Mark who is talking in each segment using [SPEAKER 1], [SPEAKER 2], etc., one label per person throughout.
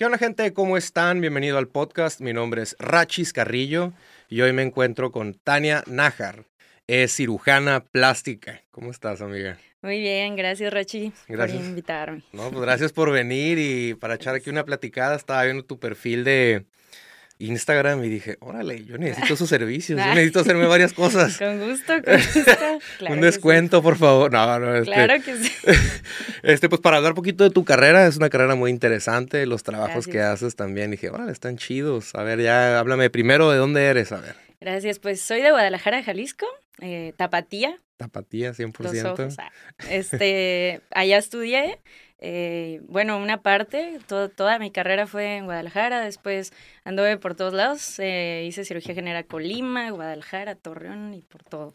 [SPEAKER 1] ¿Qué onda gente? ¿Cómo están? Bienvenido al podcast. Mi nombre es Rachis Carrillo y hoy me encuentro con Tania Nájar. Es cirujana plástica. ¿Cómo estás, amiga?
[SPEAKER 2] Muy bien, gracias Rachi
[SPEAKER 1] Gracias.
[SPEAKER 2] por invitarme.
[SPEAKER 1] No, pues gracias por venir y para echar aquí una platicada. Estaba viendo tu perfil de Instagram y dije, órale, yo necesito sus servicios, yo necesito hacerme varias cosas.
[SPEAKER 2] Con gusto, con gusto. Claro
[SPEAKER 1] Un descuento, por favor. No, no, este,
[SPEAKER 2] Claro que sí.
[SPEAKER 1] este, pues para hablar un poquito de tu carrera, es una carrera muy interesante, los trabajos que haces también. Dije, órale, están chidos. A ver, ya háblame primero de dónde eres, a ver.
[SPEAKER 2] Gracias, pues soy de Guadalajara, Jalisco, eh, Tapatía,
[SPEAKER 1] Tapatía,
[SPEAKER 2] los
[SPEAKER 1] 100%.
[SPEAKER 2] ojos. ah. Este, allá estudié, eh, bueno, una parte, todo- toda mi carrera fue en Guadalajara, después anduve por todos lados, eh, hice cirugía general Colima, Guadalajara, Torreón y por todo.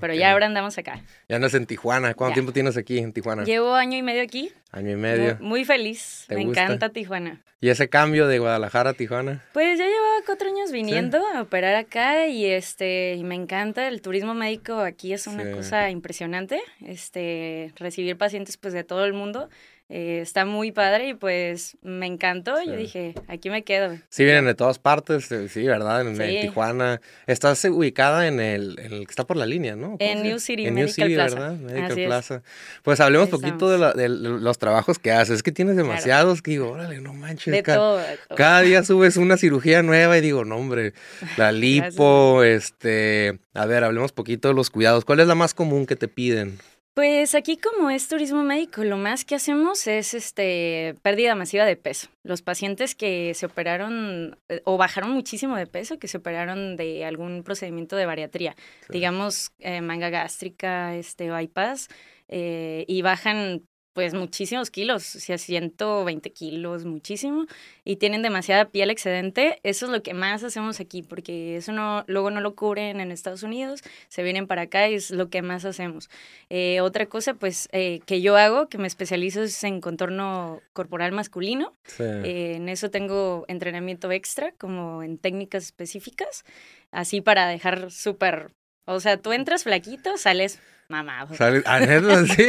[SPEAKER 2] Pero ya ahora andamos acá.
[SPEAKER 1] Ya andas en Tijuana. ¿Cuánto
[SPEAKER 2] Ya.
[SPEAKER 1] tiempo tienes aquí en Tijuana?
[SPEAKER 2] Llevo año y medio aquí,
[SPEAKER 1] Año y medio.
[SPEAKER 2] muy feliz,
[SPEAKER 1] ¿Te
[SPEAKER 2] me
[SPEAKER 1] gusta?
[SPEAKER 2] encanta Tijuana.
[SPEAKER 1] ¿Y ese cambio de Guadalajara a Tijuana?
[SPEAKER 2] Pues ya llevaba cuatro años viniendo a operar acá y este y me encanta el turismo médico aquí es una
[SPEAKER 1] Sí.
[SPEAKER 2] cosa impresionante este recibir pacientes pues de todo el mundo eh, está muy padre y pues me encantó
[SPEAKER 1] Sí.
[SPEAKER 2] yo dije aquí me quedo
[SPEAKER 1] Sí, vienen de todas partes, eh, sí, ¿verdad? En. Tijuana. Estás ubicada en el, en el que está por la línea, ¿no? ¿Cómo
[SPEAKER 2] En New? City,
[SPEAKER 1] En New City,
[SPEAKER 2] Plaza.
[SPEAKER 1] ¿verdad? Medical
[SPEAKER 2] Así es.
[SPEAKER 1] Plaza. Pues hablemos
[SPEAKER 2] Ahí
[SPEAKER 1] poquito de, la- de los trabajos que haces. Es que tienes
[SPEAKER 2] Claro.
[SPEAKER 1] demasiados que digo, órale, no manches.
[SPEAKER 2] de
[SPEAKER 1] ca-
[SPEAKER 2] todo, de todo.
[SPEAKER 1] Cada día subes una cirugía nueva y digo, no, hombre, la lipo, este, a ver, hablemos poquito de los cuidados. ¿Cuál es la más común que te piden?
[SPEAKER 2] Pues aquí como es turismo médico, lo más que hacemos es este pérdida masiva de peso. Los pacientes que se operaron eh, o bajaron muchísimo de peso, que se operaron de algún procedimiento de bariatría, digamos eh, manga gástrica, este bypass, eh, y bajan pues muchísimos kilos, o sea, 120 kilos, muchísimo, y tienen demasiada piel excedente. Eso es lo que más hacemos aquí, porque eso no, luego no lo cubren en Estados Unidos, se vienen para acá y es lo que más hacemos. Eh, otra cosa, pues, eh, que yo hago, que me especializo es en contorno corporal masculino.
[SPEAKER 1] Sí.
[SPEAKER 2] Eh, en eso tengo entrenamiento extra, como en técnicas específicas, así para dejar súper... O sea, tú entras flaquito, sales mamado.
[SPEAKER 1] ¿Sale? ¿Ah, neta? Sí.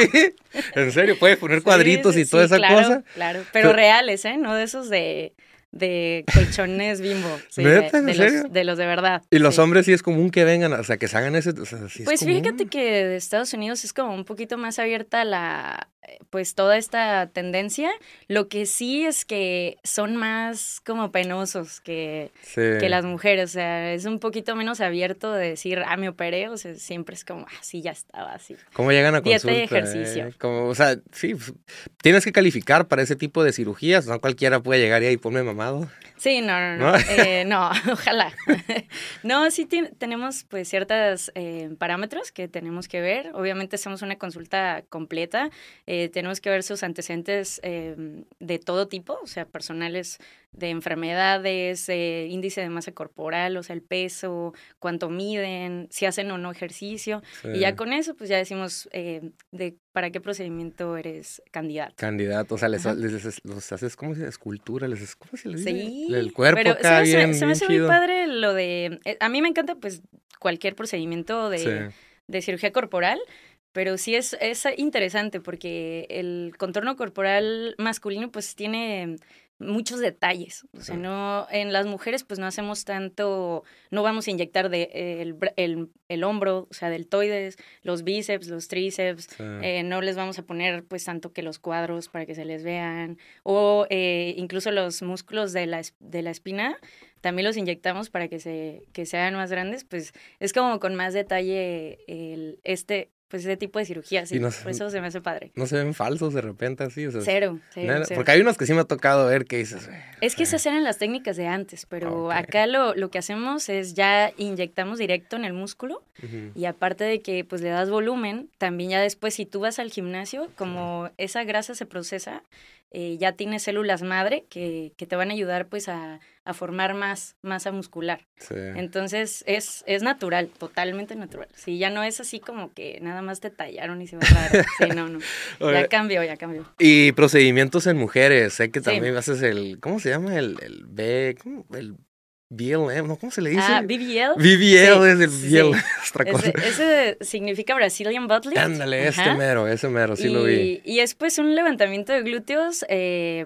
[SPEAKER 1] ¿En serio? ¿Puedes poner cuadritos
[SPEAKER 2] sí,
[SPEAKER 1] y toda esa
[SPEAKER 2] claro,
[SPEAKER 1] cosa?
[SPEAKER 2] Claro, pero
[SPEAKER 1] Pero-
[SPEAKER 2] reales, ¿eh? No de esos de, de colchones bimbo. sí, de,
[SPEAKER 1] ¿En
[SPEAKER 2] de
[SPEAKER 1] serio?
[SPEAKER 2] los, de los de verdad.
[SPEAKER 1] Y los
[SPEAKER 2] sí.
[SPEAKER 1] hombres sí es común que vengan, o sea, que se hagan ese, o sea, sí es
[SPEAKER 2] Pues
[SPEAKER 1] común.
[SPEAKER 2] fíjate que de Estados Unidos es como un poquito más abierta la, eh, pues toda esta tendencia. Lo que sí es que son más como penosos que, que las mujeres. O sea, es un poquito menos abierto de decir, ah, me operé. O sea, siempre es como, ah, sí, ya estaba así.
[SPEAKER 1] ¿Cómo llegan a
[SPEAKER 2] Dieta
[SPEAKER 1] consulta?
[SPEAKER 2] y ejercicio.
[SPEAKER 1] eh? Como, o sea, sí, pues, tienes que calificar para ese tipo de cirugías, no cualquiera puede llegar y ahí ponme
[SPEAKER 2] Sí, no, no, no.
[SPEAKER 1] ¿No?
[SPEAKER 2] Eh, no, ojalá. no, sí tenemos pues ciertos parámetros que tenemos que ver. Obviamente hacemos una consulta completa. Eh, tenemos que ver sus antecedentes eh, de todo tipo, o sea, personales de enfermedades, eh, índice de masa corporal, o sea, el peso, cuánto miden, si hacen o no ejercicio. Y ya con eso, pues ya decimos eh, de para qué procedimiento eres candidato.
[SPEAKER 1] Candidato, o sea, les,
[SPEAKER 2] Ajá.
[SPEAKER 1] les- les- los haces, ¿cómo se dice? Escultura, les, ¿cómo se les dice?
[SPEAKER 2] Sí,
[SPEAKER 1] El cuerpo
[SPEAKER 2] pero
[SPEAKER 1] acá
[SPEAKER 2] se me hace,
[SPEAKER 1] bien,
[SPEAKER 2] se me hace muy padre lo de... eh, A mí me encanta pues cualquier procedimiento de,
[SPEAKER 1] Sí.
[SPEAKER 2] de cirugía corporal, pero sí es, es interesante porque el contorno corporal masculino pues tiene muchos detalles. O sea, no, en las mujeres pues no hacemos tanto, no vamos a inyectar de, eh, el, el, el hombro, o sea, deltoides, los bíceps, los tríceps,
[SPEAKER 1] sí.
[SPEAKER 2] eh, no les vamos a poner pues tanto que los cuadros para que se les vean o eh, incluso los músculos de la, de la espina también los inyectamos para que se que sean más grandes pues es como con más detalle el este pues ese tipo de cirugía sí,
[SPEAKER 1] no
[SPEAKER 2] por eso se me hace padre
[SPEAKER 1] No se ven falsos de repente así, o sea,
[SPEAKER 2] cero, cero,
[SPEAKER 1] nada,
[SPEAKER 2] cero.
[SPEAKER 1] porque hay unos que sí me ha tocado ver que dices, "Güey,
[SPEAKER 2] Es que esas eran las técnicas de antes, pero acá lo, lo que hacemos es ya inyectamos directo en el músculo
[SPEAKER 1] ujú".
[SPEAKER 2] Y aparte de que pues le das volumen, también ya después si tú vas al gimnasio, como esa grasa se procesa, eh, ya tienes células madre que, que te van a ayudar pues a, a formar más masa muscular.
[SPEAKER 1] Sí.
[SPEAKER 2] Entonces es, es natural, totalmente natural. Sí, ya no es así como que nada más te tallaron y se ve raro. Sí, no, no. Ya cambió, ya cambió.
[SPEAKER 1] Y procedimientos en mujeres, sé que
[SPEAKER 2] Sí.
[SPEAKER 1] también haces el, ¿cómo se llama? El, el B, ¿cómo? El BLM, ¿no? ¿Cómo se le dice?
[SPEAKER 2] Ah, BBL.
[SPEAKER 1] BBL
[SPEAKER 2] Sí,
[SPEAKER 1] es el
[SPEAKER 2] sí.
[SPEAKER 1] BL, es otra cosa.
[SPEAKER 2] Ese, ese significa Brazilian Butt Lift.
[SPEAKER 1] Ándale, este
[SPEAKER 2] Ajá.
[SPEAKER 1] mero, ese mero, sí lo vi.
[SPEAKER 2] Y, y es pues un levantamiento de glúteos eh,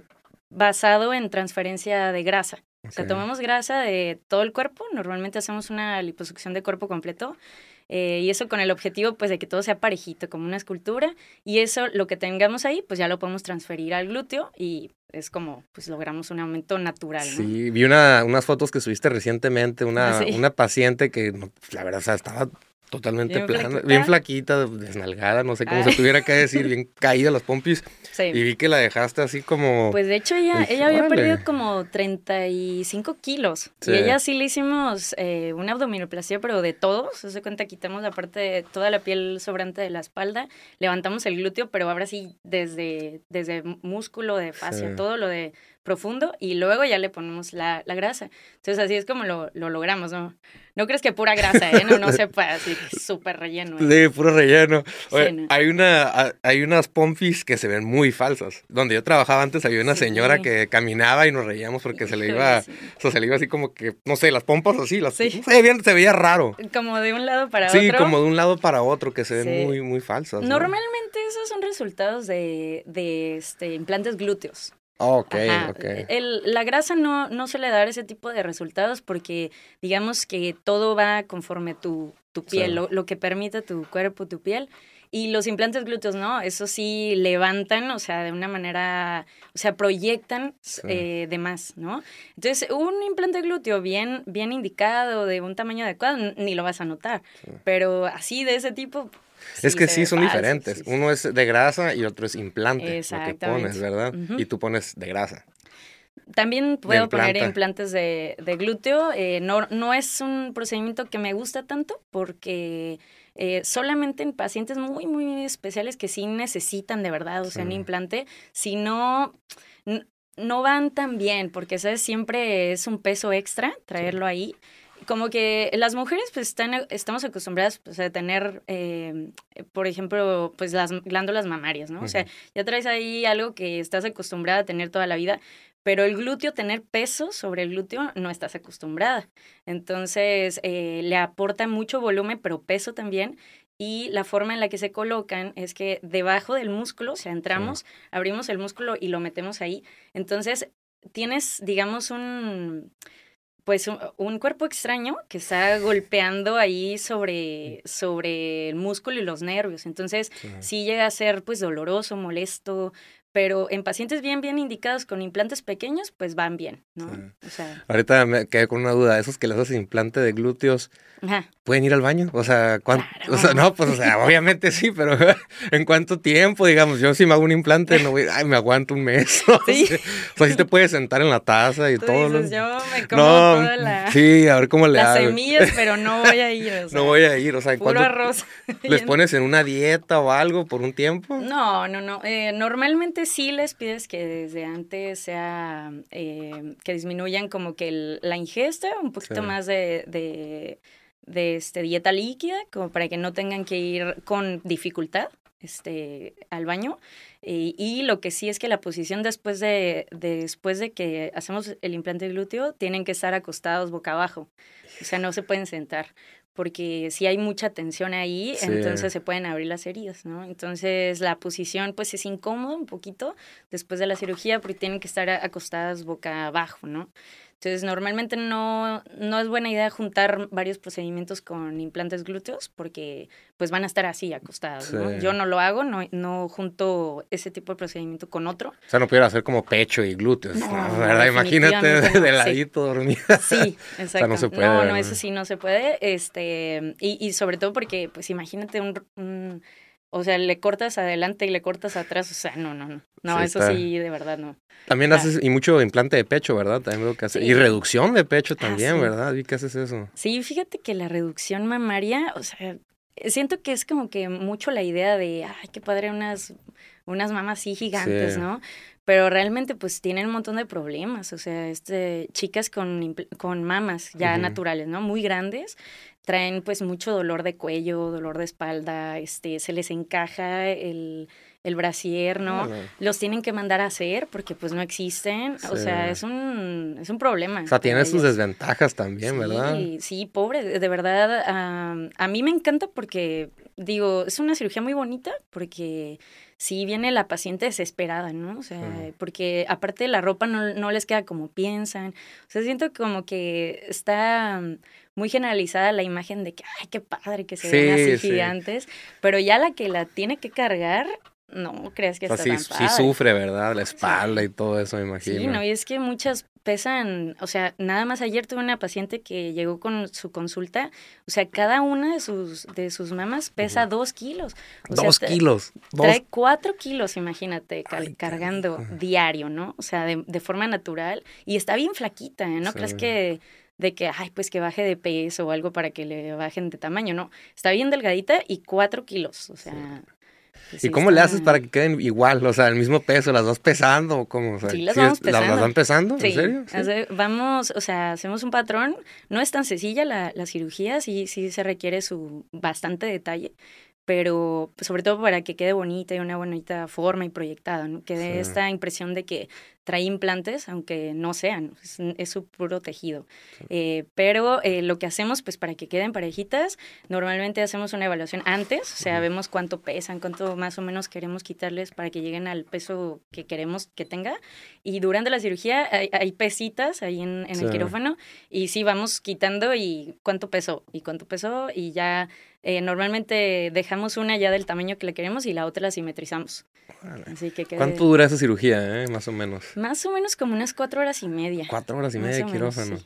[SPEAKER 2] basado en transferencia de grasa. O sea, tomamos grasa de todo el cuerpo, normalmente hacemos una liposucción de cuerpo completo eh, y eso con el objetivo pues de que todo sea parejito, como una escultura y eso lo que tengamos ahí pues ya lo podemos transferir al glúteo y es como pues logramos un aumento natural, ¿no?
[SPEAKER 1] Sí, vi una, unas fotos que subiste recientemente, una,
[SPEAKER 2] sí.
[SPEAKER 1] una paciente que, pues, la verdad, o sea, estaba totalmente
[SPEAKER 2] Bien
[SPEAKER 1] plana,
[SPEAKER 2] flaquita.
[SPEAKER 1] bien flaquita, desnalgada, no sé cómo
[SPEAKER 2] Ah.
[SPEAKER 1] se tuviera que decir, bien caída las pompis,
[SPEAKER 2] Sí.
[SPEAKER 1] y vi que la dejaste así como...
[SPEAKER 2] Pues de hecho ella,
[SPEAKER 1] Dije,
[SPEAKER 2] ella había perdido como 35 kilos.
[SPEAKER 1] Sí.
[SPEAKER 2] Y ella sí le hicimos eh, una abdominoplastia, pero de todos. Se cuenta, quitamos la parte de toda la piel sobrante de la espalda, levantamos el glúteo, pero ahora sí desde, desde músculo, de fascia,
[SPEAKER 1] Sí.
[SPEAKER 2] todo lo de profundo, y luego ya le ponemos la, la grasa. Entonces así es como lo, lo logramos, ¿no? No crees que pura grasa, ¿eh? No, no sepa, así súper relleno. ¿eh?
[SPEAKER 1] Sí, puro relleno. Oye,
[SPEAKER 2] Sí, no.
[SPEAKER 1] hay, una, hay unas pompis que se ven muy falsas. Donde yo trabajaba antes había una
[SPEAKER 2] Sí.
[SPEAKER 1] señora que caminaba y nos reíamos porque se le iba,
[SPEAKER 2] sí.
[SPEAKER 1] o sea, se le iba así como que, no sé, las pompas así, las,
[SPEAKER 2] Sí.
[SPEAKER 1] no sé, bien, se veía raro.
[SPEAKER 2] Como de un lado para
[SPEAKER 1] Sí,
[SPEAKER 2] otro.
[SPEAKER 1] como de un lado para otro, que se ven
[SPEAKER 2] Sí.
[SPEAKER 1] muy, muy falsas. ¿no?
[SPEAKER 2] Normalmente esos son resultados de, de este, implantes glúteos.
[SPEAKER 1] Ok,
[SPEAKER 2] Ajá.
[SPEAKER 1] ok.
[SPEAKER 2] El- la grasa no, no suele dar ese tipo de resultados porque digamos que todo va conforme tu, tu piel,
[SPEAKER 1] Sí.
[SPEAKER 2] lo, lo que permite tu cuerpo, tu piel. Y los implantes glúteos, ¿no? Eso sí levantan, o sea, de una manera, o sea, proyectan
[SPEAKER 1] Sí.
[SPEAKER 2] eh, de más, ¿no? Entonces, un implante glúteo bien, bien indicado, de un tamaño adecuado, ni lo vas a notar.
[SPEAKER 1] Sí.
[SPEAKER 2] Pero así, de ese tipo...
[SPEAKER 1] Es que sí, son
[SPEAKER 2] falso,
[SPEAKER 1] diferentes.
[SPEAKER 2] sí, sí.
[SPEAKER 1] Uno es de grasa y otro es implante, lo que pones, ¿verdad? Y tú pones de grasa.
[SPEAKER 2] También puedo poner implantes de, de glúteo. eh, no, no es un procedimiento que me gusta tanto porque eh, solamente en pacientes muy, muy especiales que sí necesitan de verdad, o sea, un implante, si no, no van tan bien porque ¿sabes? siempre es un peso extra traerlo ahí. Como que las mujeres pues están, estamos acostumbradas pues, a tener, eh, por ejemplo, pues las glándulas mamarias, ¿no? O sea, ya traes ahí algo que estás acostumbrada a tener toda la vida, pero el glúteo, tener peso sobre el glúteo, no estás acostumbrada. Entonces, eh, le aporta mucho volumen, pero peso también. Y la forma en la que se colocan es que debajo del músculo, o sea, entramos, abrimos el músculo y lo metemos ahí. Entonces, tienes, digamos, un pues un, un cuerpo extraño que está golpeando ahí sobre, sobre el músculo y los nervios. Entonces,
[SPEAKER 1] Sí.
[SPEAKER 2] sí llega a ser pues doloroso, molesto, pero en pacientes bien, bien indicados con implantes pequeños, pues van bien, ¿no?
[SPEAKER 1] Sí.
[SPEAKER 2] O sea,
[SPEAKER 1] Ahorita me quedé con una duda. ¿Esos que les haces implante de glúteos
[SPEAKER 2] ajá.
[SPEAKER 1] pueden ir al baño? O sea, ¿cuánto?
[SPEAKER 2] Claro.
[SPEAKER 1] O sea, no, pues, o sea, obviamente sí, pero ¿en cuánto tiempo? Digamos, yo si me hago un implante, no voy, ay, me aguanto un mes.
[SPEAKER 2] Sí.
[SPEAKER 1] O sea, sí te puedes sentar en la taza y
[SPEAKER 2] Tú
[SPEAKER 1] todo.
[SPEAKER 2] dices,
[SPEAKER 1] ¿no?
[SPEAKER 2] yo me como
[SPEAKER 1] No,
[SPEAKER 2] toda la,
[SPEAKER 1] sí, a ver cómo le
[SPEAKER 2] las
[SPEAKER 1] hago.
[SPEAKER 2] semillas, pero no voy a ir. o sea,
[SPEAKER 1] No voy a ir, o sea, ¿en
[SPEAKER 2] Puro arroz.
[SPEAKER 1] les pones en una dieta o algo por un tiempo?
[SPEAKER 2] No, no, no. Eh, normalmente sí les pides que desde antes sea eh, que disminuyan como que el- la ingesta, un poquito
[SPEAKER 1] Sí.
[SPEAKER 2] más de, de, de, este, dieta líquida, como para que no tengan que ir con dificultad este, al baño. Eh, y lo que sí es que la posición después de, después de que hacemos el implante glúteo, tienen que estar acostados boca abajo. O sea, no se pueden sentar porque si hay mucha tensión ahí,
[SPEAKER 1] Sí.
[SPEAKER 2] entonces se pueden abrir las heridas, ¿no? Entonces la posición pues es incómoda un poquito después de la cirugía porque tienen que estar acostadas boca abajo, ¿no? Entonces normalmente no, no es buena idea juntar varios procedimientos con implantes glúteos porque pues van a estar así acostados, ¿no? Yo no lo hago, no, no junto ese tipo de procedimiento con otro.
[SPEAKER 1] O sea, no pudiera hacer como pecho y glúteos,
[SPEAKER 2] No,
[SPEAKER 1] ¿no?
[SPEAKER 2] no,
[SPEAKER 1] ¿verdad? Imagínate
[SPEAKER 2] definitivamente
[SPEAKER 1] de
[SPEAKER 2] no, sí.
[SPEAKER 1] ladito dormida.
[SPEAKER 2] Sí, exacto.
[SPEAKER 1] no se puede,
[SPEAKER 2] No, no, eso sí no se puede. Este, y, y sobre todo porque, pues imagínate un, un- o sea, le cortas adelante y le cortas atrás, o sea, no, no, no. No,
[SPEAKER 1] Sí,
[SPEAKER 2] eso
[SPEAKER 1] está.
[SPEAKER 2] sí, de verdad no.
[SPEAKER 1] También
[SPEAKER 2] Claro.
[SPEAKER 1] haces, y mucho implante de pecho, ¿verdad? También veo que haces.
[SPEAKER 2] Sí.
[SPEAKER 1] Y reducción de pecho también,
[SPEAKER 2] sí.
[SPEAKER 1] ¿verdad? Vi que haces eso.
[SPEAKER 2] Sí, fíjate que la reducción mamaria, o sea, siento que es como que mucho la idea de, ay, qué padre, unas, unas mamas así gigantes. ¿no? Pero realmente, pues, tienen un montón de problemas, o sea, este, chicas con, con mamas ya naturales, ¿no? Muy grandes, traen, pues, mucho dolor de cuello, dolor de espalda, este, se les encaja el, el brasier, ¿no? Los tienen que mandar a hacer porque, pues, no existen, o sea, es un, es un problema.
[SPEAKER 1] O sea, tiene sus desventajas también, ¿verdad?
[SPEAKER 2] Sí, sí, pobre, de verdad. am, a mí me encanta porque digo, es una cirugía muy bonita porque sí viene la paciente desesperada, ¿no? O sea, porque aparte la ropa no, no, les queda como piensan. O sea, siento como que está muy generalizada la imagen de que, ay, qué padre que se ven así gigantes, pero ya la que la tiene que cargar no crees que está
[SPEAKER 1] sí,
[SPEAKER 2] tan
[SPEAKER 1] sí sufre, ¿verdad? La espalda y todo eso, me imagino.
[SPEAKER 2] Sí, no, y es que muchas pesan, o sea, nada más ayer tuve una paciente que llegó con su consulta, o sea, cada una de sus, de sus mamas pesa dos kilos.
[SPEAKER 1] dos kilos.
[SPEAKER 2] Trae cuatro kilos, imagínate, cargando diario, ¿no? O sea, de, de, forma natural. Y está bien flaquita, ¿eh? ¿No crees que de que, ay, pues que baje de peso o algo para que le bajen de tamaño, no. Está bien delgadita y cuatro kilos, o sea...
[SPEAKER 1] Pues ¿Y cómo le haces para que queden igual? O sea, el mismo peso, ¿las vas pesando o cómo?
[SPEAKER 2] sí, las vamos pesando.
[SPEAKER 1] ¿Las van pesando? ¿En serio?
[SPEAKER 2] vamos, o sea, hacemos un patrón. No es tan sencilla la, la cirugía, sí, sí se requiere su bastante detalle, pero sobre todo para que quede bonita y una bonita forma y proyectada, ¿no? Que dé esta impresión de que trae implantes, aunque no sean, es, su puro tejido. Eh, pero eh, lo que hacemos, pues para que queden parejitas, normalmente hacemos una evaluación antes, o sea, vemos cuánto pesan, cuánto más o menos queremos quitarles para que lleguen al peso que queremos que tenga. Y durante la cirugía hay, pesitas ahí en, el quirófano y sí, vamos quitando y cuánto pesó, y cuánto pesó, y ya eh, normalmente dejamos una ya del tamaño que le queremos y la otra la simetrizamos.
[SPEAKER 1] ¿Cuánto dura esa cirugía, más o menos?
[SPEAKER 2] Más o menos como unas cuatro horas y media.
[SPEAKER 1] Cuatro horas y media de quirófano.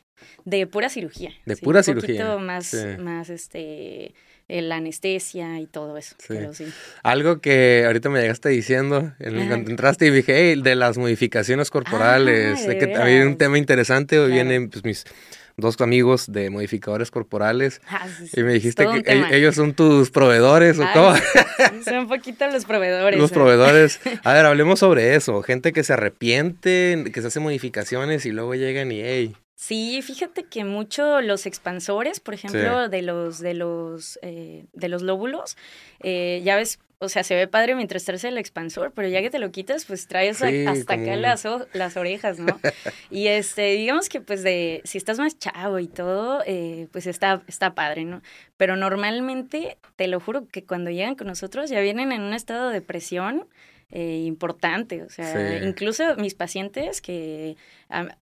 [SPEAKER 2] De pura cirugía.
[SPEAKER 1] De pura cirugía.
[SPEAKER 2] Un poquito más, más este, la anestesia y todo eso.
[SPEAKER 1] Algo que ahorita me llegaste diciendo, cuando entraste y dije, hey, de las modificaciones corporales, ah, que había un tema interesante, hoy vienen pues, mis dos amigos de modificadores corporales ah, y me dijiste que e-, ellos son tus proveedores o cómo.
[SPEAKER 2] son un poquito los proveedores.
[SPEAKER 1] Los proveedores. A ver, hablemos sobre eso. Gente que se arrepiente, que se hace modificaciones y luego llegan y hey.
[SPEAKER 2] Sí, fíjate que mucho los expansores, por ejemplo, de los de los eh, de los lóbulos, eh, ya ves, o sea, se ve padre mientras traes el expansor, pero ya que te lo quitas, pues traes hasta acá las, las orejas, ¿no? y este, digamos que pues de, si estás más chavo y todo, eh, pues está, está padre, ¿no? Pero normalmente, te lo juro que cuando llegan con nosotros ya vienen en un estado de presión eh, importante, o sea, incluso mis pacientes que...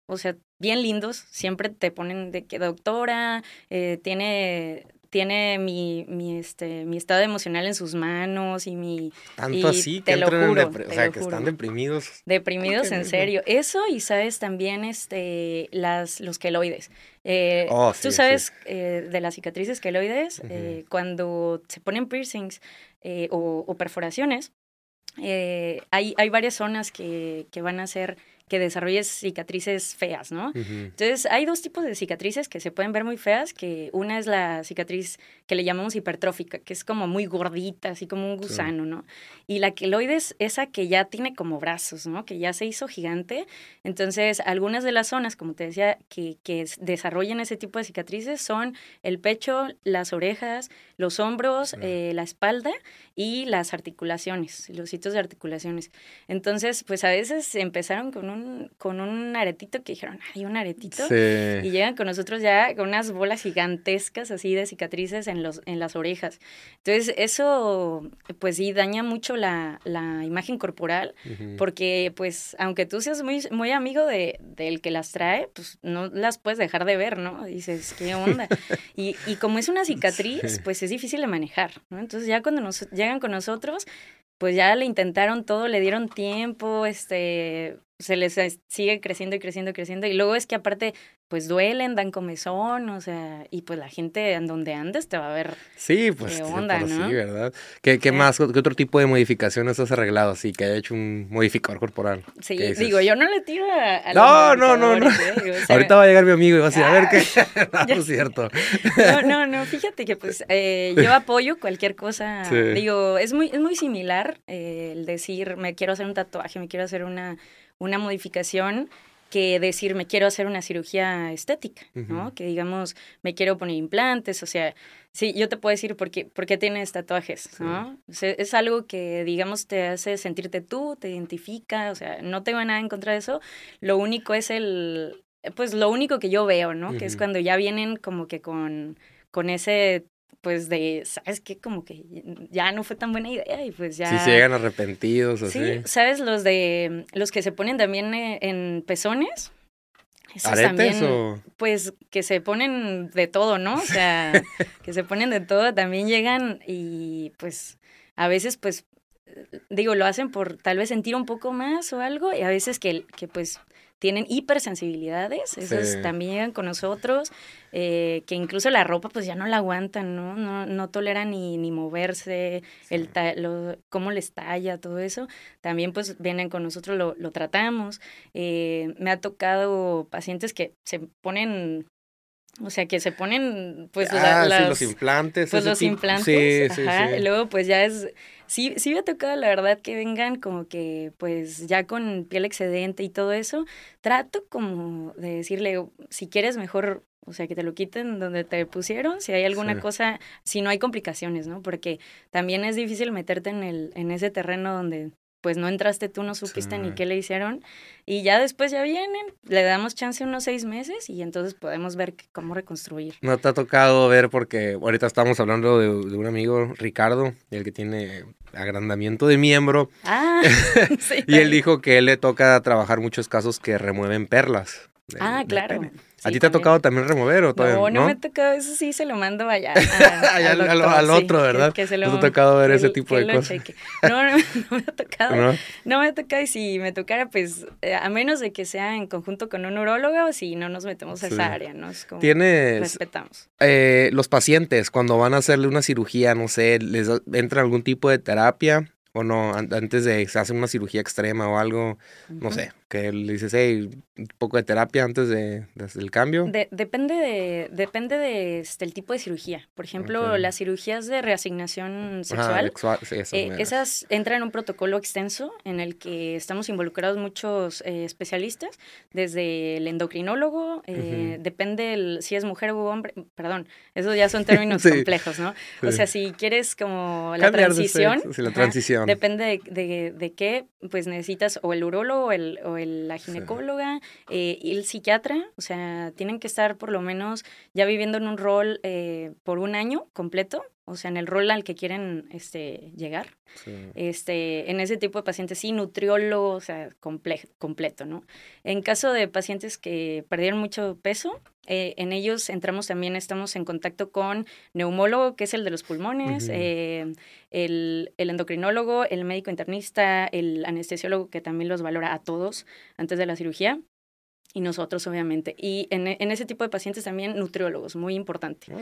[SPEAKER 2] o sea, bien lindos, siempre te ponen de que doctora, eh, tiene tiene mi, mi, este, mi estado emocional en sus manos y mi...
[SPEAKER 1] Tanto así que lo juro, o sea, que están deprimidos.
[SPEAKER 2] Deprimidos, en serio. Eso y sabes también este, las, los queloides. Eh, oh, Tú sabes eh, de las cicatrices queloides, eh, cuando se ponen piercings o, o, perforaciones, hay, hay varias zonas que, que van a ser que desarrolles cicatrices feas, ¿no? Entonces, hay dos tipos de cicatrices que se pueden ver muy feas, que una es la cicatriz que le llamamos hipertrófica, que es como muy gordita, así como un gusano, ¿no? Y la queloides, esa que ya tiene como brazos, ¿no? Que ya se hizo gigante. Entonces, algunas de las zonas, como te decía, que, que desarrollan ese tipo de cicatrices son el pecho, las orejas, los hombros, eh, la espalda y las articulaciones, los sitios de articulaciones. Entonces, pues a veces empezaron con un con un aretito que dijeron, hay un aretito. Y llegan con nosotros ya con unas bolas gigantescas así de cicatrices en, los, en las orejas. Entonces, eso pues sí daña mucho la, la imagen corporal, porque pues aunque tú seas muy, muy amigo de, del que las trae, pues no las puedes dejar de ver, ¿no? Dices, ¿qué onda? y, y como es una cicatriz, pues es difícil de manejar, ¿no? Entonces ya cuando nos llegan con nosotros, pues ya le intentaron todo, le dieron tiempo, este, se les sigue creciendo y creciendo y creciendo. Y luego es que aparte, pues duelen, dan comezón, o sea, y pues la gente en donde andes te va a ver.
[SPEAKER 1] Sí, pues. Qué onda, ¿no? Sí, ¿verdad? ¿Qué, qué más, qué otro tipo de modificaciones has arreglado así, que haya hecho un modificador corporal?
[SPEAKER 2] Sí, digo, yo no le tiro a.
[SPEAKER 1] no, no, no, no. Ahorita va a llegar mi amigo y va a decir, a ver qué. no, es cierto.
[SPEAKER 2] no, no, no, fíjate que pues eh, yo apoyo cualquier cosa. Digo, es muy, es muy similar eh, el decir, me quiero hacer un tatuaje, me quiero hacer una una modificación que decir me quiero hacer una cirugía estética, ¿no? Que digamos me quiero poner implantes, o sea, sí, yo te puedo decir por qué, por qué tienes tatuajes, ¿no? es algo que digamos te hace sentirte tú, te identifica, o sea, no tengo nada en contra de eso, lo único es el, pues lo único que yo veo, ¿no? Que es cuando ya vienen como que con, con ese pues de, ¿sabes qué? Como que ya no fue tan buena idea y pues ya...
[SPEAKER 1] Sí, se llegan arrepentidos así. Sí,
[SPEAKER 2] ¿sabes? Los de, los que se ponen también eh, en pezones.
[SPEAKER 1] ¿Aretes también, o...?
[SPEAKER 2] Pues que se ponen de todo, ¿no? O sea, que se ponen de todo, también llegan y pues a veces pues, digo, lo hacen por tal vez sentir un poco más o algo y a veces que, que pues tienen hipersensibilidades, esos también llegan con nosotros, eh, que incluso la ropa pues ya no la aguantan, ¿no? No, no toleran ni, ni moverse, el lo, cómo les talla, todo eso. También pues vienen con nosotros, lo, lo tratamos. Eh, me ha tocado pacientes que se ponen o sea, que se ponen, pues,
[SPEAKER 1] ah, los implantes.
[SPEAKER 2] Pues los implantes. Sí, ajá. Sí, luego, pues ya es. Sí, sí me ha tocado, la verdad, que vengan como que, pues, ya con piel excedente y todo eso. Trato como de decirle, si quieres, mejor, o sea, que te lo quiten donde te pusieron, si hay alguna cosa, si no hay complicaciones, ¿no? Porque también es difícil meterte en, el, en ese terreno donde pues no entraste tú, no supiste ni qué le hicieron. Y ya después ya vienen, le damos chance unos seis meses y entonces podemos ver cómo reconstruir.
[SPEAKER 1] No te ha tocado ver porque ahorita estamos hablando de, un amigo, Ricardo, el que tiene agrandamiento de miembro.
[SPEAKER 2] Ah, sí,
[SPEAKER 1] y él dijo que él le toca trabajar muchos casos que remueven perlas.
[SPEAKER 2] Ah, claro.
[SPEAKER 1] ¿A ti te ha tocado también remover o todavía
[SPEAKER 2] no? No, me ha tocado, eso sí se lo mando allá. al,
[SPEAKER 1] otro, ¿verdad? Que, se lo, ¿No te ha tocado ver ese tipo de cosas?
[SPEAKER 2] No, no, no, me ha tocado. ¿No? ¿No? me ha tocado y si me tocara, pues, eh, a menos de que sea en conjunto con un urólogo, si no nos metemos a esa área, ¿no? Es como
[SPEAKER 1] Tienes,
[SPEAKER 2] respetamos.
[SPEAKER 1] Eh, los pacientes, cuando van a hacerle una cirugía, no sé, ¿les entra algún tipo de terapia? o no, antes de hacer una cirugía extrema o algo, no sé, que le dices, hey, un poco de terapia antes de, del cambio.
[SPEAKER 2] depende de, depende de este, el tipo de cirugía. Por ejemplo, las cirugías de reasignación sexual, eh, esas entran en un protocolo extenso en el que estamos involucrados muchos eh, especialistas, desde el endocrinólogo, eh, depende si es mujer u hombre, perdón, esos ya son términos complejos, ¿no? O sea, si quieres como la transición.
[SPEAKER 1] la transición.
[SPEAKER 2] depende de, de, qué, pues necesitas o el urólogo o el la ginecóloga eh, y el psiquiatra, o sea, tienen que estar por lo menos ya viviendo en un rol eh, por un año completo, o sea, en el rol al que quieren este, llegar. Este, en ese tipo de pacientes, sí, nutriólogo, o sea, completo, ¿no? En caso de pacientes que perdieron mucho peso, eh, en ellos entramos también, estamos en contacto con neumólogo, que es el de los pulmones, el, el, endocrinólogo, el médico internista, el anestesiólogo, que también los valora a todos antes de la cirugía y nosotros obviamente. Y en, en, ese tipo de pacientes también nutriólogos, muy importante.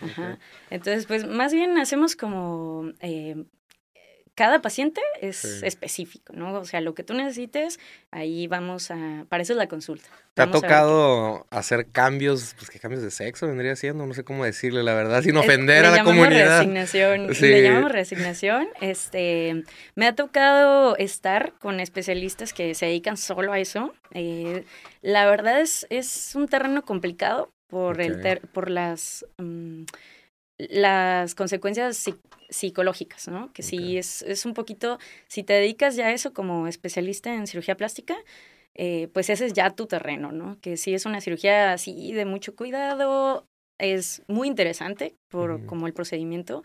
[SPEAKER 2] Ajá. Entonces, pues más bien hacemos como eh, cada paciente es específico, ¿no? O sea, lo que tú necesites, ahí vamos a... Para eso es la consulta.
[SPEAKER 1] ¿Te ha tocado hacer cambios, pues qué cambios de sexo vendría siendo? No sé cómo decirle la verdad, sin ofender a la comunidad.
[SPEAKER 2] Reasignación, Le llamamos reasignación. Este, me ha tocado estar con especialistas que se dedican solo a eso. Eh, la verdad es, es un terreno complicado por, el por las... Mm, las consecuencias psicológicas, ¿no? Que sí es, es un poquito, si te dedicas ya a eso como especialista en cirugía plástica, eh, pues ese es ya tu terreno, ¿no? Que sí es una cirugía así de mucho cuidado, es muy interesante por como el procedimiento,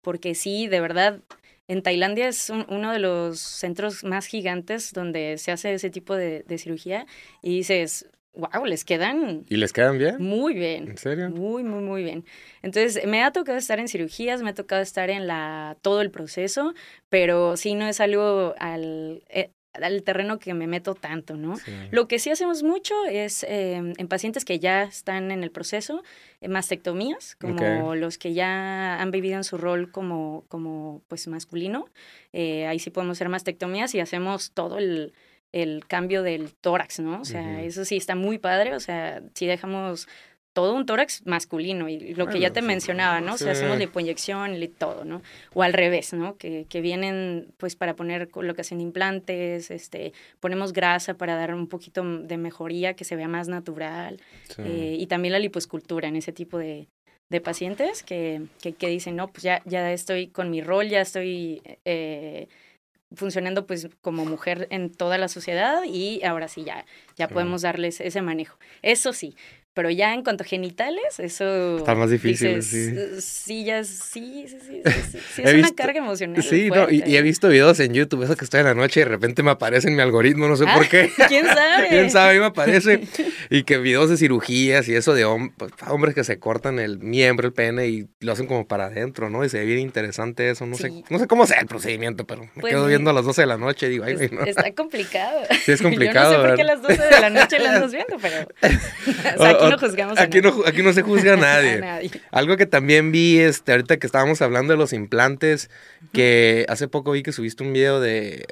[SPEAKER 2] porque sí, de verdad, en Tailandia es uno de los centros más gigantes donde se hace ese tipo de, de cirugía y dices, wow, les quedan...
[SPEAKER 1] ¿Y les quedan bien?
[SPEAKER 2] Muy bien.
[SPEAKER 1] ¿En serio?
[SPEAKER 2] Muy, muy, muy bien. Entonces, me ha tocado estar en cirugías, me ha tocado estar en la todo el proceso, pero sí no es algo al, eh, al terreno que me meto tanto, ¿no? Lo que sí hacemos mucho es em, en pacientes que ya están en el proceso, eh, mastectomías, como los que ya han vivido en su rol como, como pues masculino. Eh, ahí sí podemos hacer mastectomías y hacemos todo el el cambio del tórax, ¿no? O sea, eso sí está muy padre, o sea, si dejamos todo un tórax masculino y lo que ya te mencionaba, ¿no? O sea, hacemos lipoinyección y todo, ¿no? O al revés, ¿no? Que, que vienen pues para poner lo que hacen implantes, este, ponemos grasa para dar un poquito de mejoría, que se vea más natural eh, y también la liposcultura en ese tipo de, de pacientes que, que, que, dicen, no, pues ya, ya estoy con mi rol, ya estoy... Eh, funcionando pues como mujer en toda la sociedad y ahora sí ya, ya podemos darles ese manejo. Eso sí, Pero ya en cuanto a genitales, eso...
[SPEAKER 1] Está más difícil, sí.
[SPEAKER 2] Sí, ya, sí, sí, sí, sí, sí, es una carga emocional.
[SPEAKER 1] Sí, no, y, he visto videos en YouTube, eso que estoy en la noche y de repente me aparece en mi algoritmo, no sé por ah, qué.
[SPEAKER 2] ¿Quién sabe?
[SPEAKER 1] ¿Quién sabe? Me aparece. y que videos de cirugías y eso de pues, hombres que se cortan el miembro, el pene y lo hacen como para adentro, ¿no? Y se ve bien interesante eso, no sé, no sé cómo sea el procedimiento, pero me pues quedo viendo a las 12 de la noche y digo, ay, no.
[SPEAKER 2] Está complicado.
[SPEAKER 1] Sí, es complicado.
[SPEAKER 2] Yo no sé por qué a las 12 de la noche la andas viendo, pero... aquí no juzgamos a
[SPEAKER 1] aquí no, aquí no se juzga a nadie. Algo que también vi, este, ahorita que estábamos hablando de los implantes, que hace poco vi que subiste un video de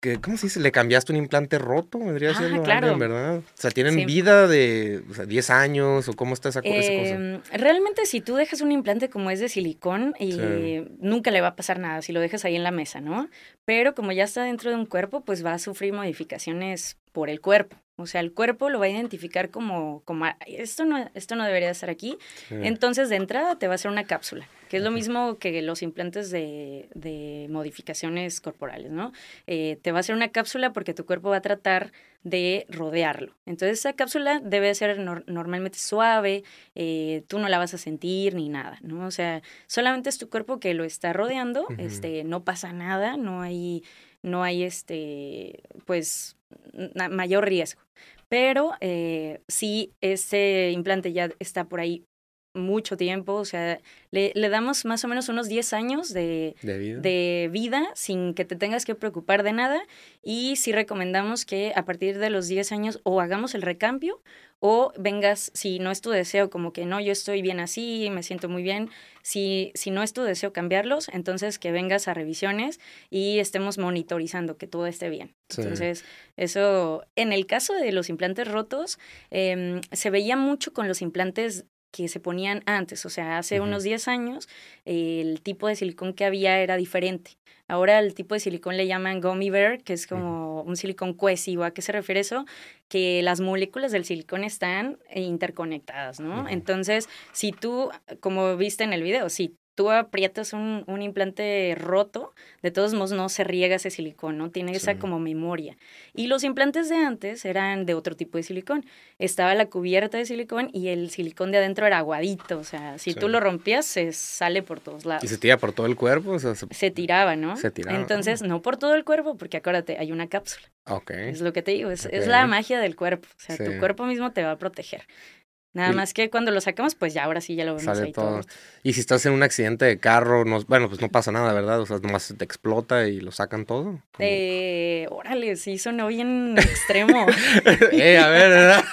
[SPEAKER 1] que, ¿cómo se dice? ¿Le cambiaste un implante roto? Vendría
[SPEAKER 2] ah, claro.
[SPEAKER 1] ¿verdad? O sea, ¿tienen vida de o sea, 10 años o cómo está esa, cosa?
[SPEAKER 2] Em, realmente si tú dejas un implante como es de silicón, y nunca le va a pasar nada si lo dejas ahí en la mesa, ¿no? Pero como ya está dentro de un cuerpo, pues va a sufrir modificaciones por el cuerpo. O sea, el cuerpo lo va a identificar como, como esto, no, esto no debería estar aquí. Entonces, de entrada te va a hacer una cápsula, que es lo mismo que los implantes de, de modificaciones corporales, ¿no? Eh, te va a hacer una cápsula porque tu cuerpo va a tratar de rodearlo. Entonces, esa cápsula debe ser normalmente suave, eh, tú no la vas a sentir ni nada, ¿no? O sea, solamente es tu cuerpo que lo está rodeando, este, no pasa nada, no hay, no hay este, pues, mayor riesgo. Pero eh, si ese implante ya está por ahí mucho tiempo, o sea, le, damos más o menos unos 10 años de, ¿De, vida? sin que te tengas que preocupar de nada y sí recomendamos que a partir de los 10 años o hagamos el recambio o vengas, si no es tu deseo, como que no, yo estoy bien así, me siento muy bien, si, si no es tu deseo cambiarlos, entonces que vengas a revisiones y estemos monitorizando que todo esté bien. Entonces, eso, en el caso de los implantes rotos, em, se veía mucho con los implantes que se ponían antes, o sea, hace unos 10 años el tipo de silicón que había era diferente. Ahora el tipo de silicón le llaman gummy bear, que es como un silicón cohesivo. ¿A qué se refiere eso? Que las moléculas del silicón están interconectadas, ¿no? Entonces, si tú, como viste en el video, si tú aprietas un, un, implante roto, de todos modos no se riega ese silicón, ¿no? Tiene esa como memoria. Y los implantes de antes eran de otro tipo de silicón. Estaba la cubierta de silicón y el silicón de adentro era aguadito, o sea, si tú lo rompías se sale por todos lados.
[SPEAKER 1] ¿Y se tira por todo el cuerpo?
[SPEAKER 2] se... tiraba, ¿no?
[SPEAKER 1] Se tiraba.
[SPEAKER 2] Entonces, no por todo el cuerpo, porque acuérdate, hay una cápsula.
[SPEAKER 1] Ok.
[SPEAKER 2] Es lo que te digo, es, es la magia del cuerpo, o sea, tu cuerpo mismo te va a proteger. Nada más que cuando lo sacamos, pues ya ahora sí ya lo vemos ahí todo.
[SPEAKER 1] Y si estás en un accidente de carro, no, bueno, pues no pasa nada, ¿verdad? O sea, nomás te explota y lo sacan todo.
[SPEAKER 2] Eh, órale, sí, sonó bien extremo.
[SPEAKER 1] eh, a ver, ¿verdad?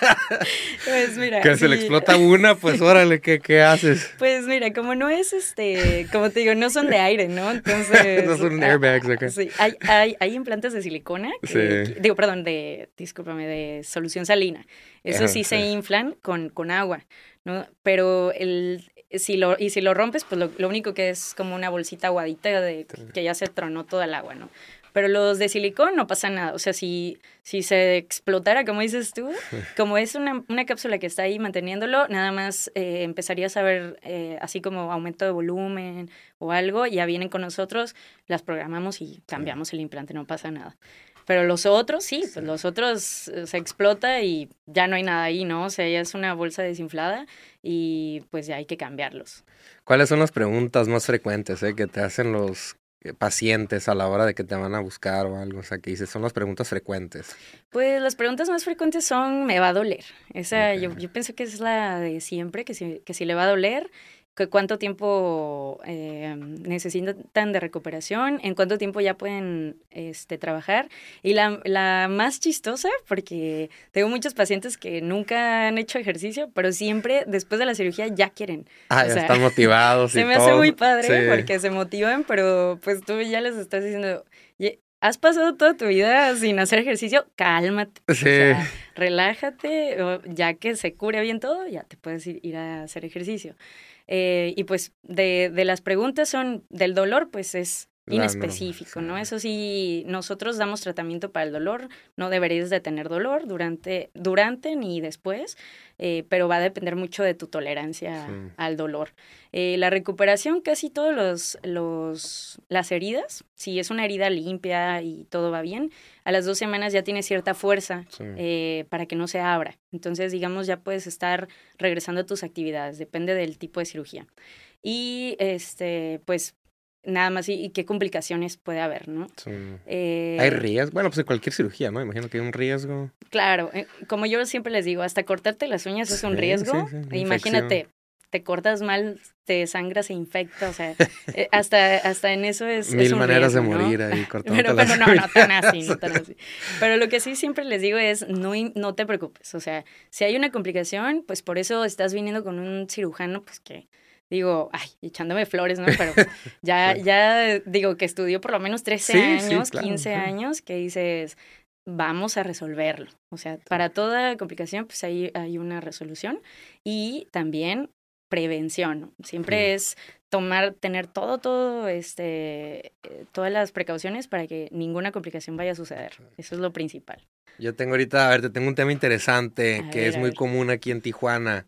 [SPEAKER 2] pues mira.
[SPEAKER 1] Que se le explota una, pues órale, ¿qué, ¿qué haces?
[SPEAKER 2] Pues mira, como no es este, como te digo, no son de aire, ¿no? Entonces.
[SPEAKER 1] no son airbags, acá.
[SPEAKER 2] Sí, hay, hay, hay implantes de silicona. sí. digo, perdón, de, discúlpame, de solución salina. Eso sí se inflan con, con agua, ¿no? Pero el, si lo, y si lo rompes, pues lo, único que es como una bolsita aguadita de que ya se tronó toda el agua, ¿no? Pero los de silicón no pasa nada. O sea, si, si se explotara, como dices tú, como es una, una cápsula que está ahí manteniéndolo, nada más eh, empezarías a ver eh, así como aumento de volumen o algo, ya vienen con nosotros, las programamos y cambiamos el implante, no pasa nada. Pero los otros, sí, pues los otros eh, se explota y ya no hay nada ahí, ¿no? O sea, ya es una bolsa desinflada y pues ya hay que cambiarlos.
[SPEAKER 1] ¿Cuáles son las preguntas más frecuentes eh, que te hacen los eh, pacientes a la hora de que te van a buscar o algo? O sea, que dices, son las preguntas frecuentes.
[SPEAKER 2] Pues las preguntas más frecuentes son, ¿me va a doler? Esa, yo, yo pienso que es la de siempre, que si, que si le va a doler cuánto tiempo eh, necesitan de recuperación, en cuánto tiempo ya pueden este, trabajar. Y la, la, más chistosa, porque tengo muchos pacientes que nunca han hecho ejercicio, pero siempre después de la cirugía ya quieren.
[SPEAKER 1] Ah, ya están motivados.
[SPEAKER 2] se me hace muy padre porque se motivan, pero pues tú ya les estás diciendo, has pasado toda tu vida sin hacer ejercicio, cálmate. relájate, ya que se cure bien todo, ya te puedes ir a hacer ejercicio. Eh, y pues de, de, las preguntas son del dolor, pues es inespecífico, ¿no? Eso sí, nosotros damos tratamiento para el dolor, no deberías de tener dolor durante, durante ni después, eh, pero va a depender mucho de tu tolerancia al dolor. Eh, la recuperación, casi todos los, los, las heridas, si es una herida limpia y todo va bien, a las dos semanas ya tiene cierta fuerza eh, para que no se abra. Entonces, digamos, ya puedes estar regresando a tus actividades, depende del tipo de cirugía. Y este, pues nada más y, qué complicaciones puede haber, ¿no?
[SPEAKER 1] Eh, hay riesgo, bueno, pues en cualquier cirugía, ¿no? Imagino que hay un riesgo.
[SPEAKER 2] Claro, eh, como yo siempre les digo, hasta cortarte las uñas es un riesgo. Imagínate, te cortas mal, te sangras, se infecta, o sea, eh, hasta, hasta en eso es.
[SPEAKER 1] Mil maneras de morir ahí cortando
[SPEAKER 2] pero, pero no, no tan así, no tan así. Pero lo que sí siempre les digo es, no, no te preocupes, o sea, si hay una complicación, pues por eso estás viniendo con un cirujano, pues que digo, ay, echándome flores, ¿no? Pero ya, ya digo que estudió por lo menos 13 años, 15 años, que dices, vamos a resolverlo. O sea, para toda complicación, pues ahí hay una resolución. Y también prevención. Siempre es tomar, tener todo, todo, este, eh, todas las precauciones para que ninguna complicación vaya a suceder. Eso es lo principal.
[SPEAKER 1] Yo tengo ahorita, a ver, te tengo un tema interesante que es muy común aquí en Tijuana.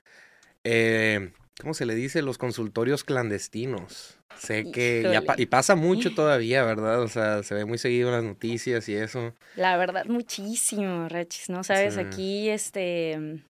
[SPEAKER 1] Eh, ¿cómo se le dice? Los consultorios clandestinos. Sé que ya y pasa mucho todavía, ¿verdad? O sea, se ve muy seguido en las noticias y eso.
[SPEAKER 2] La verdad, muchísimo, Rachis, ¿no? Sabes, aquí, este,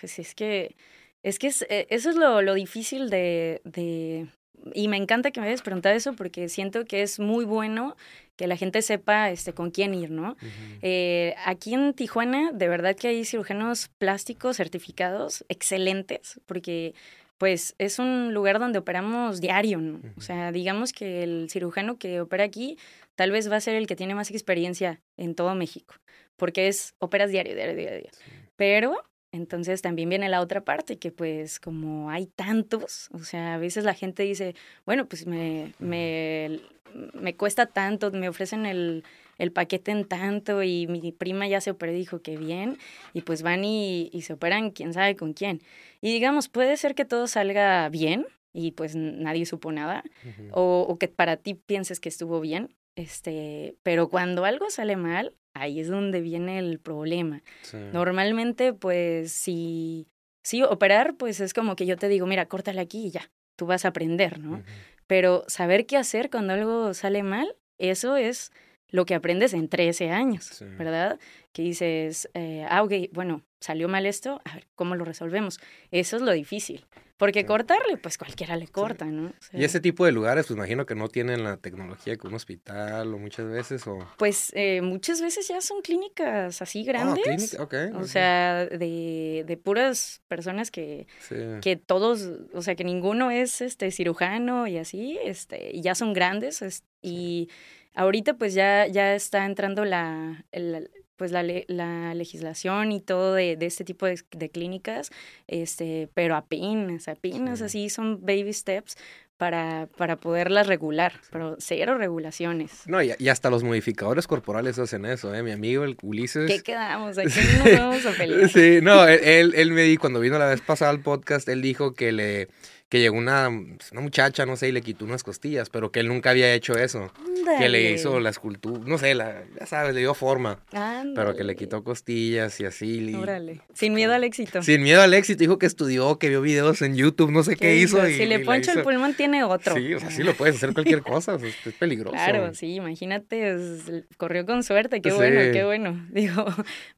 [SPEAKER 2] pues es que, es que eh, eso es lo, lo difícil de, de, y me encanta que me hayas preguntado eso porque siento que es muy bueno que la gente sepa este, con quién ir, ¿no? Eh, aquí en Tijuana, de verdad que hay cirujanos plásticos certificados excelentes, porque pues es un lugar donde operamos diario, ¿no? O sea, digamos que el cirujano que opera aquí tal vez va a ser el que tiene más experiencia en todo México, porque es operas diario, diario, diario. Pero entonces también viene la otra parte, que pues como hay tantos, o sea, a veces la gente dice, bueno, pues me, me, me cuesta tanto, me ofrecen el, el paquete en tanto y mi prima ya se operó y dijo que bien, y pues van y, y se operan quién sabe con quién. Y digamos, puede ser que todo salga bien y pues nadie supo nada, o, o, que para ti pienses que estuvo bien, este, pero cuando algo sale mal, ahí es donde viene el problema. Normalmente, pues, si, si operar, pues es como que yo te digo, mira, córtale aquí y ya, tú vas a aprender, ¿no? Pero saber qué hacer cuando algo sale mal, eso es lo que aprendes en 13 años, ¿verdad? Que dices, eh, ah, ok, bueno, salió mal esto, a ver, ¿cómo lo resolvemos? Eso es lo difícil. Porque cortarle, pues cualquiera le corta, ¿no?
[SPEAKER 1] y ese tipo de lugares, pues imagino que no tienen la tecnología que un hospital o muchas veces, o...
[SPEAKER 2] Pues eh, muchas veces ya son clínicas así ah, grandes. o sea, de, de, puras personas que, que todos, o sea, que ninguno es este cirujano y así, este, y ya son grandes, y Ahorita pues ya, ya está entrando la, pues la, la, legislación y todo de, de este tipo de, de, clínicas, este, pero apenas, apenas así son baby steps para, para poderlas regular, pero cero regulaciones.
[SPEAKER 1] No, y, y, hasta los modificadores corporales hacen eso, ¿eh? Mi amigo, el Ulises.
[SPEAKER 2] ¿Qué quedamos? Aquí nos vamos a pelear.
[SPEAKER 1] sí, no, él, él me dijo, cuando vino la vez pasada al podcast, él dijo que le que llegó una, pues, una muchacha, no sé, y le quitó unas costillas, pero que él nunca había hecho eso. Que le hizo la escultura, no sé, la, ya sabes, le dio forma. Pero que le quitó costillas y así.
[SPEAKER 2] Órale. Sin miedo al éxito.
[SPEAKER 1] Sin miedo al éxito. Dijo que estudió, que vio videos en YouTube, no sé qué, hizo.
[SPEAKER 2] si le poncho el pulmón, tiene otro.
[SPEAKER 1] Sí, o sea, sí lo puedes hacer cualquier cosa. es peligroso.
[SPEAKER 2] Claro, sí, imagínate, corrió con suerte. Qué bueno, qué bueno. Digo,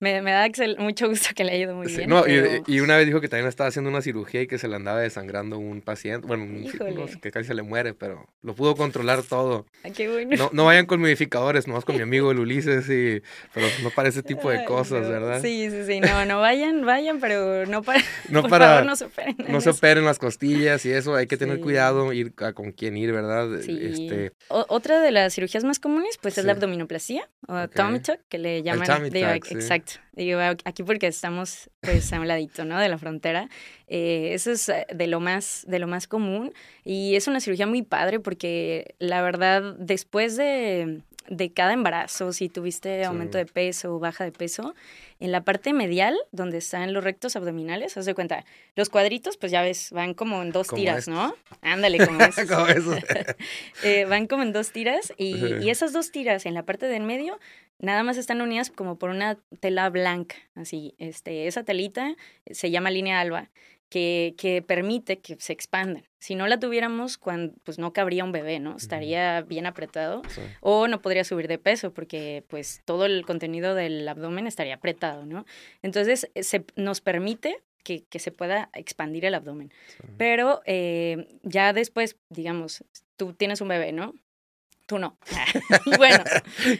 [SPEAKER 2] me, me da mucho gusto que le haya ido muy bien.
[SPEAKER 1] No, y, y, una vez dijo que también estaba haciendo una cirugía y que se le andaba desangrando un paciente, bueno, un, que casi se le muere, pero lo pudo controlar todo.
[SPEAKER 2] Ay, qué bueno.
[SPEAKER 1] No, no vayan con modificadores, nomás con mi amigo el Ulises, y, pero no para ese tipo de cosas, ¿verdad?
[SPEAKER 2] Sí, sí, sí, no, no vayan, vayan, pero no para, no por para, favor, no se operen.
[SPEAKER 1] No se operen las costillas y eso, hay que tener cuidado, ir a con quién ir, ¿verdad?
[SPEAKER 2] Sí. Este... otra de las cirugías más comunes, pues es la abdominoplastia, o tummy tuck, que le llaman. El tummy tuck, Exacto. Digo, aquí porque estamos pues a un ladito, ¿no? De la frontera. Eh, eso es eh, de lo, más, de lo más común y es una cirugía muy padre porque la verdad después de, de cada embarazo, si tuviste aumento de peso o baja de peso, en la parte medial, donde están los rectos abdominales, haz de cuenta, los cuadritos, pues ya ves, van como en dos tiras, ¿no? Ándale, como eso. como eso. Eh, van como en dos tiras y, y, esas dos tiras en la parte del medio nada más están unidas como por una tela blanca, así, este, esa telita se llama línea alba que, permite que se expandan. Si no la tuviéramos, cuando, pues no cabría un bebé, ¿no? Estaría bien apretado o no podría subir de peso porque pues todo el contenido del abdomen estaría apretado, ¿no? Entonces eh, se, nos permite que, se pueda expandir el abdomen. Pero eh, ya después, digamos, tú tienes un bebé, ¿no? Tú no. bueno.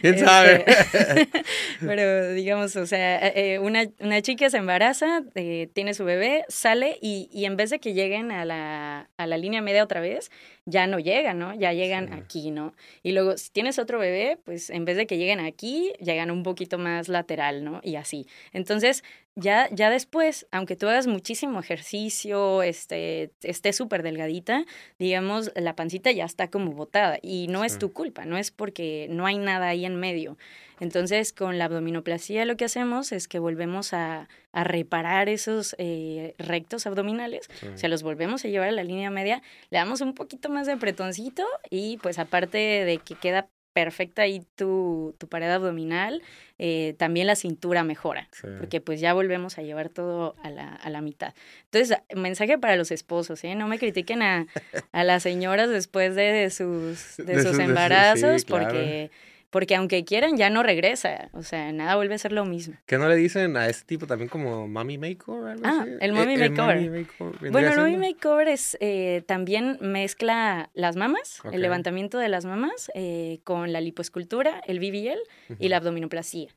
[SPEAKER 2] ¿Quién sabe? Este, pero digamos, o sea, eh, una, una, chica se embaraza, eh, tiene su bebé, sale y, y, en vez de que lleguen a la, a la línea media otra vez, ya no llegan, ¿no? Ya llegan aquí, ¿no? Y luego, si tienes otro bebé, pues en vez de que lleguen aquí, llegan un poquito más lateral, ¿no? Y así. Entonces, ya, ya después, aunque tú hagas muchísimo ejercicio, este, estés súper delgadita, digamos, la pancita ya está como botada. Y no es tu culpa, no es porque no hay nada ahí en medio. Entonces, con la abdominoplastia lo que hacemos es que volvemos a, reparar esos eh, rectos abdominales, o sea, los volvemos a llevar a la línea media, le damos un poquito más de apretoncito y pues aparte de que queda perfecta ahí tu, tu pared abdominal, eh, también la cintura mejora, porque pues ya volvemos a llevar todo a la, a la mitad. Entonces, mensaje para los esposos, ¿eh? No me critiquen a, a las señoras después de sus, de, sus embarazos, porque porque aunque quieran ya no regresa, o sea, nada vuelve a ser lo mismo.
[SPEAKER 1] ¿Qué no le dicen a este tipo también como mommy makeover?
[SPEAKER 2] ah, el mommy eh, makeover. bueno, el mommy makeover es eh, también mezcla las mamas, el levantamiento de las mamas eh, con la lipoescultura, el BBL y la abdominoplastia.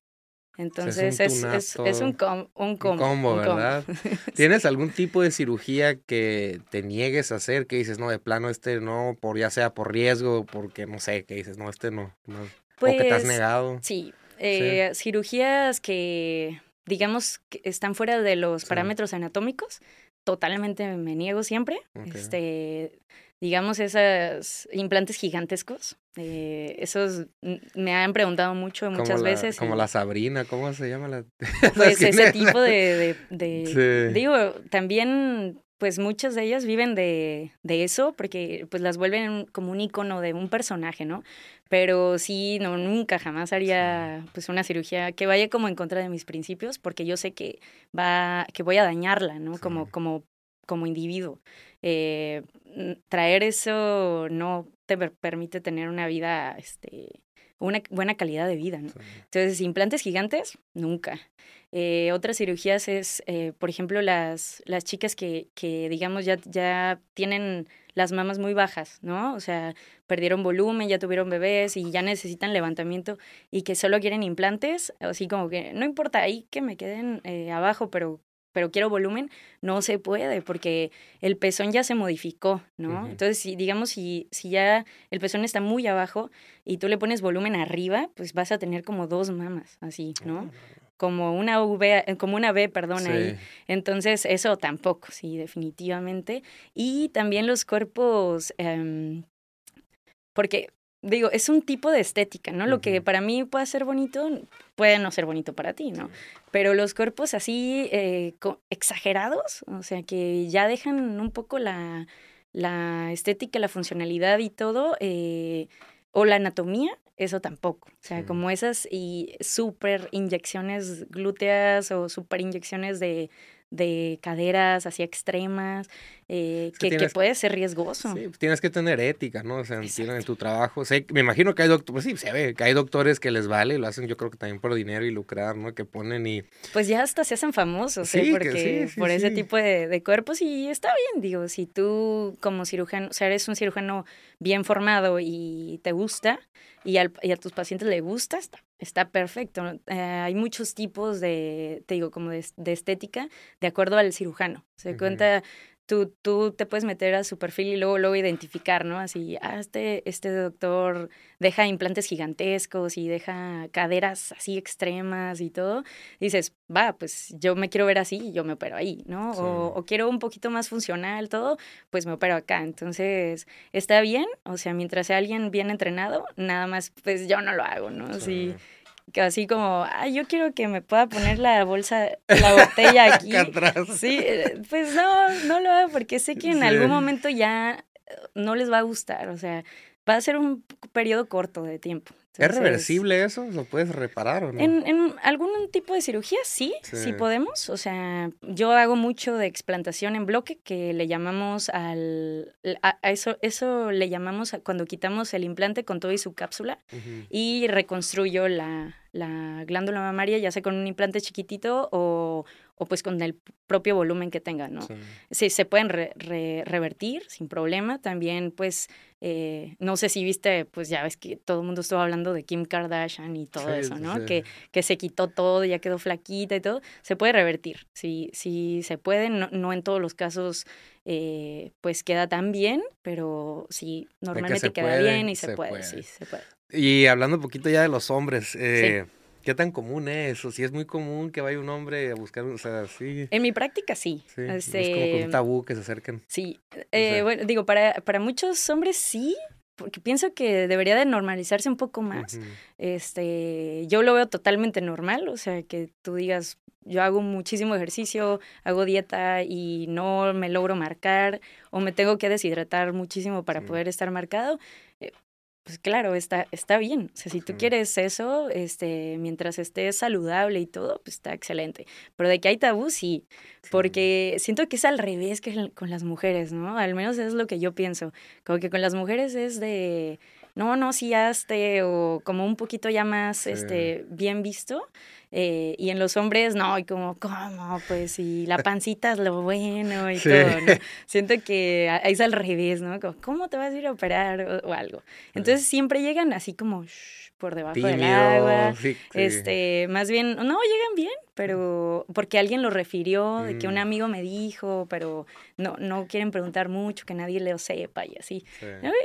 [SPEAKER 2] Entonces es, es, un, combo. Un combo,
[SPEAKER 1] ¿verdad? ¿Tienes algún tipo de cirugía que te niegues a hacer? Que dices, no, de plano este no, por ya sea por riesgo, porque no sé, que dices, no, este no. no ¿O que te has
[SPEAKER 2] pues,
[SPEAKER 1] negado?
[SPEAKER 2] Sí, eh, cirugías que digamos que están fuera de los parámetros anatómicos, totalmente me niego siempre. Este, digamos, esos implantes gigantescos. Eh, esos me han preguntado mucho muchas veces.
[SPEAKER 1] Como la Sabrina, ¿cómo se llama la?
[SPEAKER 2] Pues ese tipo de, de, digo, también pues muchas de ellas viven de, de, eso porque pues las vuelven como un icono de un personaje, ¿no? Pero sí, no, nunca jamás haría pues una cirugía que vaya como en contra de mis principios porque yo sé que va, que voy a dañarla, ¿no? Como, como, como individuo. Eh, traer eso no te permite tener una vida, este, una buena calidad de vida, ¿no? Entonces, implantes gigantes, nunca. Eh, otras cirugías es, eh, por ejemplo, las, las chicas que, que digamos, ya, ya tienen las mamas muy bajas, ¿no? O sea, perdieron volumen, ya tuvieron bebés y ya necesitan levantamiento y que solo quieren implantes, así como que no importa ahí que me queden eh, abajo, pero pero quiero volumen, no se puede porque el pezón ya se modificó, ¿no? Entonces, si, digamos, si, si ya el pezón está muy abajo y tú le pones volumen arriba, pues vas a tener como dos mamas, así, ¿no? Ah como una V, eh, como una B, perdón, ahí. Entonces, eso tampoco, sí, definitivamente. Y también los cuerpos, em, porque digo, es un tipo de estética, ¿no? Lo que para mí puede ser bonito, puede no ser bonito para ti, ¿no? Pero los cuerpos así eh, exagerados, o sea, que ya dejan un poco la, la estética, la funcionalidad y todo, eh, o la anatomía, eso tampoco. O sea, como esas y súper inyecciones glúteas o súper inyecciones de, de caderas así extremas, eh, que, que, puede ser riesgoso.
[SPEAKER 1] Sí, tienes que tener ética, ¿no? O sea, en tu trabajo. me imagino que hay doctores, pues sí, se ve, que hay doctores que les vale y lo hacen yo creo que también por dinero y lucrar, ¿no? Que ponen y...
[SPEAKER 2] Pues ya hasta se hacen famosos, ¿eh? Porque por ese tipo de, de, cuerpos y está bien, digo, si tú como cirujano, o sea, eres un cirujano bien formado y te gusta y, al, y a tus pacientes le gusta, está está perfecto. Eh, hay muchos tipos de, te digo, como de, estética de acuerdo al cirujano. Se cuenta, tú, tú te puedes meter a su perfil y luego, luego identificar, ¿no? Así, ah, este, este doctor deja implantes gigantescos y deja caderas así extremas y todo. dices, va, pues yo me quiero ver así y yo me opero ahí, ¿no? O, o, quiero un poquito más funcional todo, pues me opero acá. Entonces, está bien, o sea, mientras sea alguien bien entrenado, nada más, pues yo no lo hago, ¿no? Sí así como, ay, yo quiero que me pueda poner la bolsa, la botella aquí. Sí, eh, pues no, no lo hago porque sé que en algún momento ya eh, no les va a gustar, o sea, va a ser un periodo corto de tiempo.
[SPEAKER 1] ¿Es reversible eso? ¿Lo puedes reparar o no?
[SPEAKER 2] En, en, algún tipo de cirugía sí, sí, podemos. O sea, yo hago mucho de explantación en bloque que le llamamos al... A, eso, eso le llamamos cuando quitamos el implante con todo y su cápsula y reconstruyo la, la glándula mamaria, ya sea con un implante chiquitito o, o pues con el propio volumen que tenga, ¿no? Sí, se pueden revertir sin problema. También, pues, eh, no sé si viste, pues ya ves que todo el mundo estuvo hablando de Kim Kardashian y todo eso, ¿no? Que, que se quitó todo, ya quedó flaquita y todo. Se puede revertir, sí, sí se puede, no, no en todos los casos eh, pues queda tan bien, pero sí, normalmente queda bien y se, puede, sí, se puede.
[SPEAKER 1] Y hablando un poquito ya de los hombres, eh, ¿qué tan común es? O si es muy común que vaya un hombre a buscar, o sea, sí.
[SPEAKER 2] En mi práctica sí.
[SPEAKER 1] es como un este, tabú que se acerquen.
[SPEAKER 2] Sí, eh, bueno, digo, para, para muchos hombres sí, porque pienso que debería de normalizarse un poco más. Este, yo lo veo totalmente normal, o sea, que tú digas, yo hago muchísimo ejercicio, hago dieta y no me logro marcar o me tengo que deshidratar muchísimo para poder estar marcado, eh, pues claro, está, está bien. O sea, si tú quieres eso, este, mientras estés saludable y todo, pues está excelente. Pero de que hay tabú, sí. Porque siento que es al revés que con las mujeres, ¿no? Al menos es lo que yo pienso. Como que con las mujeres es de, no, no, sí, hazte, o como un poquito ya más este, bien visto. Eh, y en los hombres, no, y como, ¿cómo? Pues, y la pancita es lo bueno y todo, ¿no? Siento que ahí es al revés, ¿no? Como, ¿cómo te vas a ir a operar o, algo? Entonces siempre llegan así como por debajo del agua. Este, más bien, no, llegan bien, pero porque alguien lo refirió, de que un mm. amigo me dijo, pero no, no quieren preguntar mucho, que nadie lo sepa y así.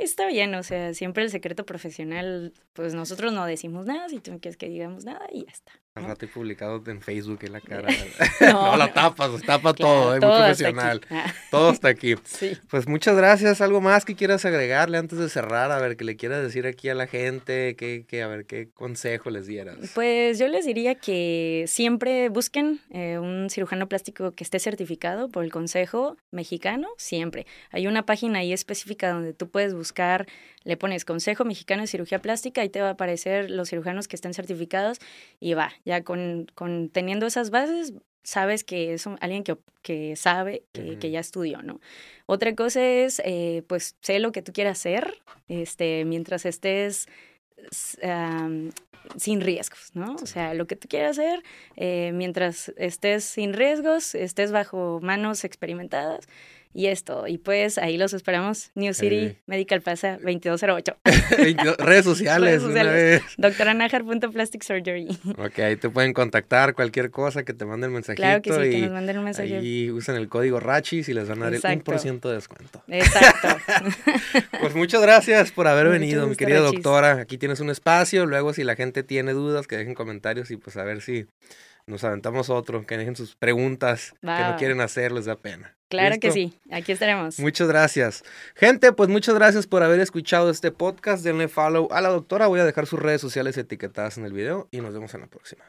[SPEAKER 2] está bien, o sea, siempre el secreto profesional, pues nosotros no decimos nada, si tú no quieres que digamos nada y ya está.
[SPEAKER 1] Al rato he publicado en Facebook en la cara. no, la tapas, tapa todo, es muy profesional. Ah. Todo está aquí. sí. Pues muchas gracias. ¿Algo más que quieras agregarle antes de cerrar? A ver, que le quieras decir aquí a la gente, que, que a ver, qué consejo les dieras.
[SPEAKER 2] Pues yo les diría que siempre busquen eh, un cirujano plástico que esté certificado por el Consejo Mexicano, siempre. Hay una página ahí específica donde tú puedes buscar le pones Consejo Mexicano de Cirugía Plástica y te va a aparecer los cirujanos que estén certificados y va, ya con, con teniendo esas bases, sabes que es alguien que, que sabe, que, que, ya estudió, ¿no? Otra cosa es, eh, pues, sé lo que tú quieras hacer, este, mientras estés sin riesgos, ¿no? O sea, lo que tú quieras hacer, eh, mientras estés sin riesgos, estés bajo manos experimentadas, y esto. Y pues ahí los esperamos. New City Medical Plaza 2208.
[SPEAKER 1] redes sociales. redes
[SPEAKER 2] sociales. Plastic Surgery.
[SPEAKER 1] Ok, ahí te pueden contactar cualquier cosa que te manden mensajito.
[SPEAKER 2] Claro que sí, que nos manden un mensaje.
[SPEAKER 1] Y usen el código RACHIS y les van a dar el 1% de descuento.
[SPEAKER 2] Exacto.
[SPEAKER 1] pues muchas gracias por haber venido, mi querida doctora. Aquí tienes un espacio. Luego, si la gente tiene dudas, que dejen comentarios y pues a ver si nos aventamos otro, que dejen sus preguntas que no quieren hacer, les da pena.
[SPEAKER 2] Claro que sí, aquí estaremos.
[SPEAKER 1] Muchas gracias. Gente, pues muchas gracias por haber escuchado este podcast. Denle follow a la doctora. Voy a dejar sus redes sociales etiquetadas en el video y nos vemos en la próxima.